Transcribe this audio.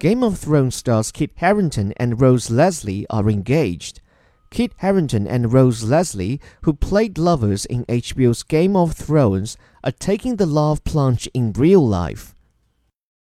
Game of Thrones stars Kit Harington and Rose Leslie are engaged. Kit Harington and Rose Leslie, who played lovers in HBO's Game of Thrones, are taking the love plunge in real life.